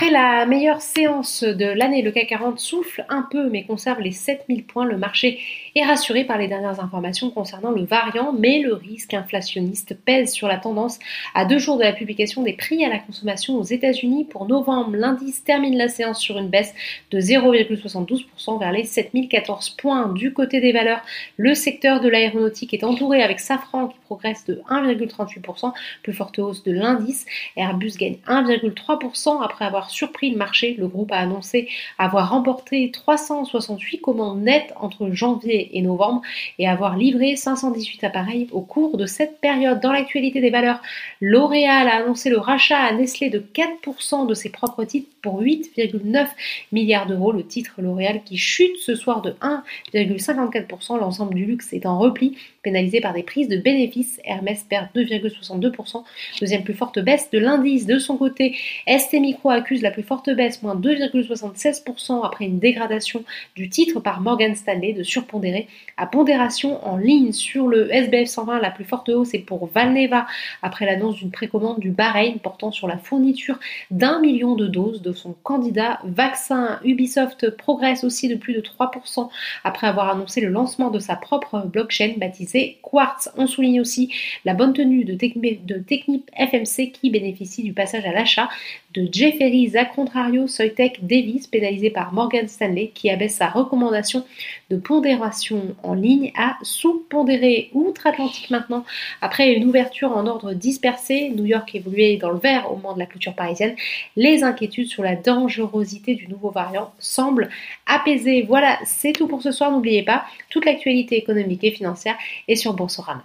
Après la meilleure séance de l'année, le CAC 40 souffle un peu mais conserve les 7000 points. Le marché est rassuré par les dernières informations concernant le variant, mais le risque inflationniste pèse sur la tendance à deux jours de la publication des prix à la consommation aux États-Unis. Pour novembre, l'indice termine la séance sur une baisse de 0,72% vers les 7014 points. Du côté des valeurs, le secteur de l'aéronautique est entouré avec Safran qui progresse de 1,38%, plus forte hausse de l'indice. Airbus gagne 1,3% après avoir surpris le marché, le groupe a annoncé avoir remporté 368 commandes nettes entre janvier et novembre et avoir livré 518 appareils au cours de cette période. Dans l'actualité des valeurs, L'Oréal a annoncé le rachat à Nestlé de 4% de ses propres titres pour 8,9 milliards d'euros. Le titre L'Oréal qui chute ce soir de 1,54%. L'ensemble du luxe est en repli, pénalisé par des prises de bénéfices. Hermès perd 2,62%. Deuxième plus forte baisse de l'indice. De son côté, ST Micro accuse la plus forte baisse, moins 2,76% après une dégradation du titre par Morgan Stanley de surpondéré à pondération en ligne sur le SBF 120. La plus forte hausse est pour Valneva après l'annonce d'une précommande du Bahreïn portant sur la fourniture d'un million de doses de son candidat vaccin. Ubisoft progresse aussi de plus de 3% après avoir annoncé le lancement de sa propre blockchain baptisée Quartz. On souligne aussi la bonne tenue de, Technip FMC qui bénéficie du passage à l'achat de Jefferies, a contrario, Soitec Davis, pénalisé par Morgan Stanley, qui abaisse sa recommandation de pondération en ligne à sous-pondéré outre-Atlantique maintenant. Après une ouverture en ordre dispersé, New York évoluait dans le vert au moment de la clôture parisienne. Les inquiétudes sur la dangerosité du nouveau variant semblent apaisées. Voilà, c'est tout pour ce soir. N'oubliez pas, toute l'actualité économique et financière est sur Boursorama.